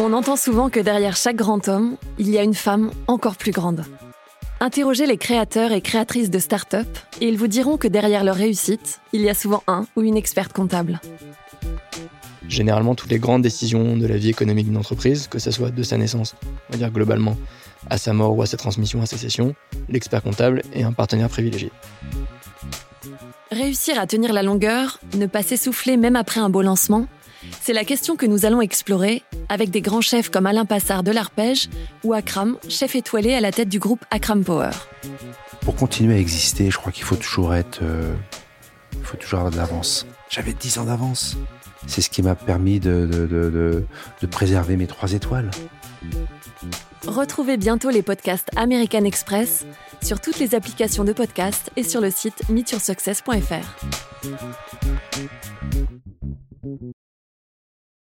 On entend souvent que derrière chaque grand homme, il y a une femme encore plus grande. Interrogez les créateurs et créatrices de start-up et ils vous diront que derrière leur réussite, il y a souvent un ou une experte comptable. Généralement, toutes les grandes décisions de la vie économique d'une entreprise, que ce soit de sa naissance, on va dire globalement, à sa mort ou à sa transmission à sa cession, l'expert comptable est un partenaire privilégié. Réussir à tenir la longueur, ne pas s'essouffler même après un beau lancement, c'est la question que nous allons explorer avec des grands chefs comme Alain Passard de l'Arpège ou Akram, chef étoilé à la tête du groupe Akram Power. Pour continuer à exister, je crois qu'il faut toujours être. euh, il faut toujours avoir de l'avance. J'avais 10 ans d'avance. C'est ce qui m'a permis de, de, de, de- de préserver mes trois étoiles. Retrouvez bientôt les podcasts American Express sur toutes les applications de podcast et sur le site meetyoursuccess.fr.